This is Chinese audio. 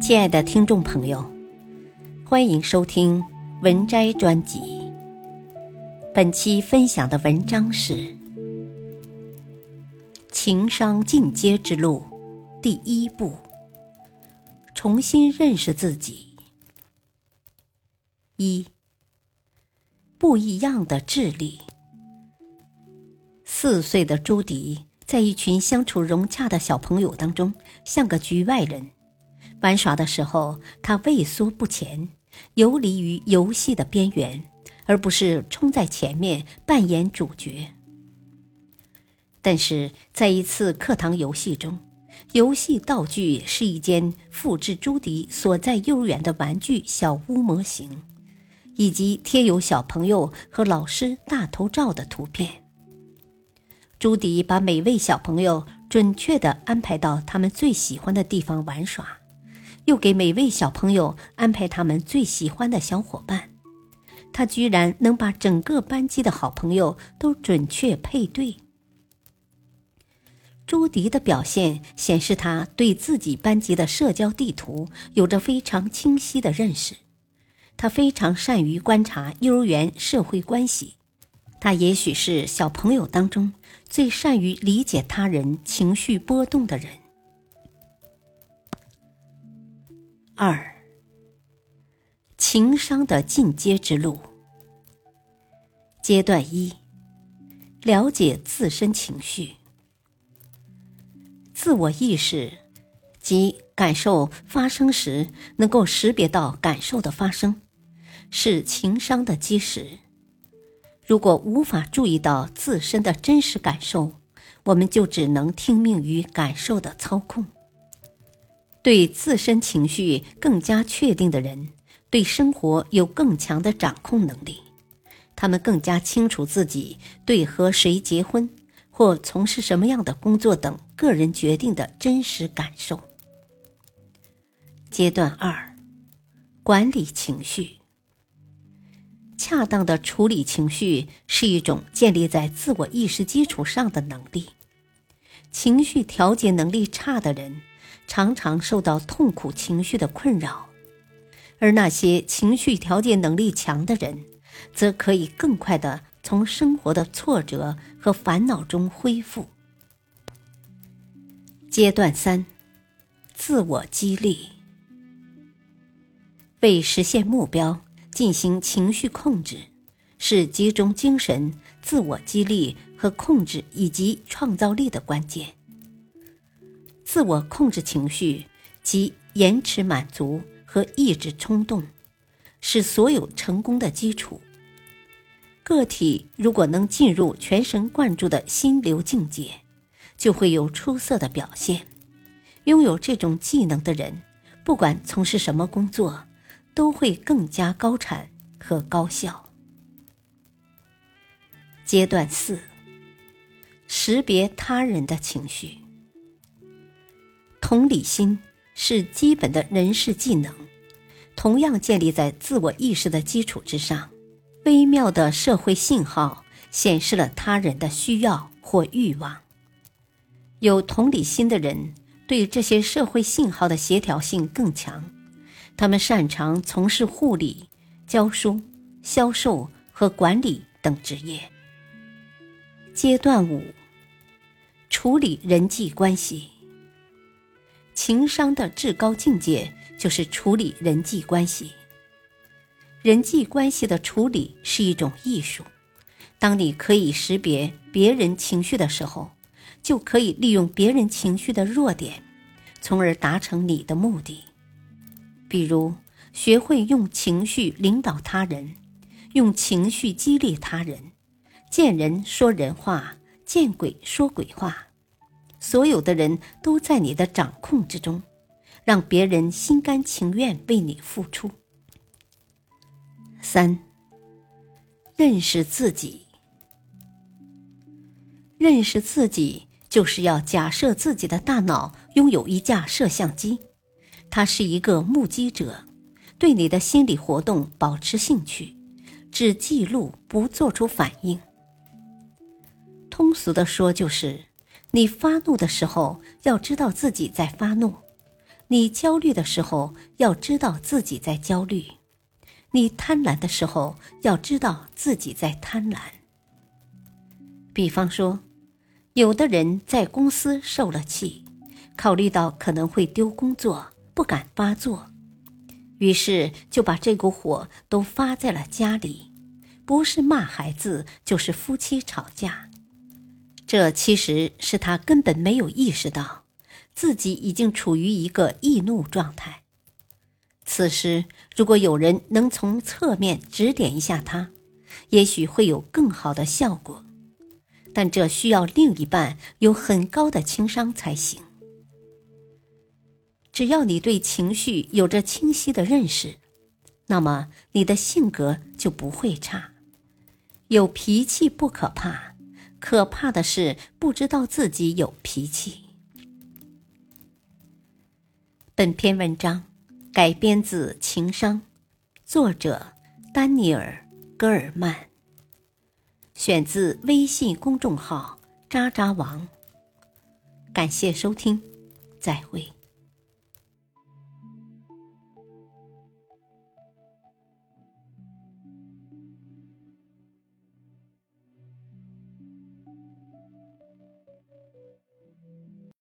亲爱的听众朋友，欢迎收听文摘专辑。本期分享的文章是《情商进阶之路》第一步：重新认识自己。一、不一样的智力。四岁的朱迪在一群相处融洽的小朋友当中，像个局外人。玩耍的时候，他畏缩不前，游离于游戏的边缘，而不是冲在前面扮演主角。但是在一次课堂游戏中，游戏道具是一间复制朱迪所在幼儿园的玩具小屋模型，以及贴有小朋友和老师大头照的图片。朱迪把每位小朋友准确地安排到他们最喜欢的地方玩耍。又给每位小朋友安排他们最喜欢的小伙伴，他居然能把整个班级的好朋友都准确配对。朱迪的表现显示他对自己班级的社交地图有着非常清晰的认识，他非常善于观察幼儿园社会关系，他也许是小朋友当中最善于理解他人情绪波动的人。二，情商的进阶之路。阶段一，了解自身情绪。自我意识及感受发生时，能够识别到感受的发生，是情商的基石。如果无法注意到自身的真实感受，我们就只能听命于感受的操控。对自身情绪更加确定的人，对生活有更强的掌控能力。他们更加清楚自己对和谁结婚或从事什么样的工作等个人决定的真实感受。阶段二，管理情绪。恰当的处理情绪是一种建立在自我意识基础上的能力。情绪调节能力差的人。常常受到痛苦情绪的困扰，而那些情绪调节能力强的人，则可以更快的从生活的挫折和烦恼中恢复。阶段三，自我激励。为实现目标进行情绪控制，是集中精神、自我激励和控制以及创造力的关键。自我控制情绪及延迟满足和抑制冲动，是所有成功的基础。个体如果能进入全神贯注的心流境界，就会有出色的表现。拥有这种技能的人，不管从事什么工作，都会更加高产和高效。阶段四：识别他人的情绪。同理心是基本的人事技能，同样建立在自我意识的基础之上。微妙的社会信号显示了他人的需要或欲望。有同理心的人对这些社会信号的协调性更强，他们擅长从事护理、教书、销售和管理等职业。阶段五：处理人际关系。情商的至高境界就是处理人际关系。人际关系的处理是一种艺术。当你可以识别别人情绪的时候，就可以利用别人情绪的弱点，从而达成你的目的。比如，学会用情绪领导他人，用情绪激励他人，见人说人话，见鬼说鬼话。所有的人都在你的掌控之中，让别人心甘情愿为你付出。三，认识自己。认识自己，就是要假设自己的大脑拥有一架摄像机，它是一个目击者，对你的心理活动保持兴趣，只记录不做出反应。通俗的说，就是。你发怒的时候，要知道自己在发怒，你焦虑的时候，要知道自己在焦虑；你贪婪的时候，要知道自己在贪婪。比方说，有的人在公司受了气，考虑到可能会丢工作，不敢发作，于是就把这股火都发在了家里，不是骂孩子，就是夫妻吵架。这其实是他根本没有意识到。自己已经处于一个易怒状态。此时，如果有人能从侧面指点一下他，也许会有更好的效果。但这需要另一半有很高的情商才行。只要你对情绪有着清晰的认识，那么你的性格就不会差。有脾气不可怕，可怕的是不知道自己有脾气。本篇文章改编自《情商》，作者丹尼尔·戈尔曼，选自微信公众号“渣渣王”。感谢收听，再会。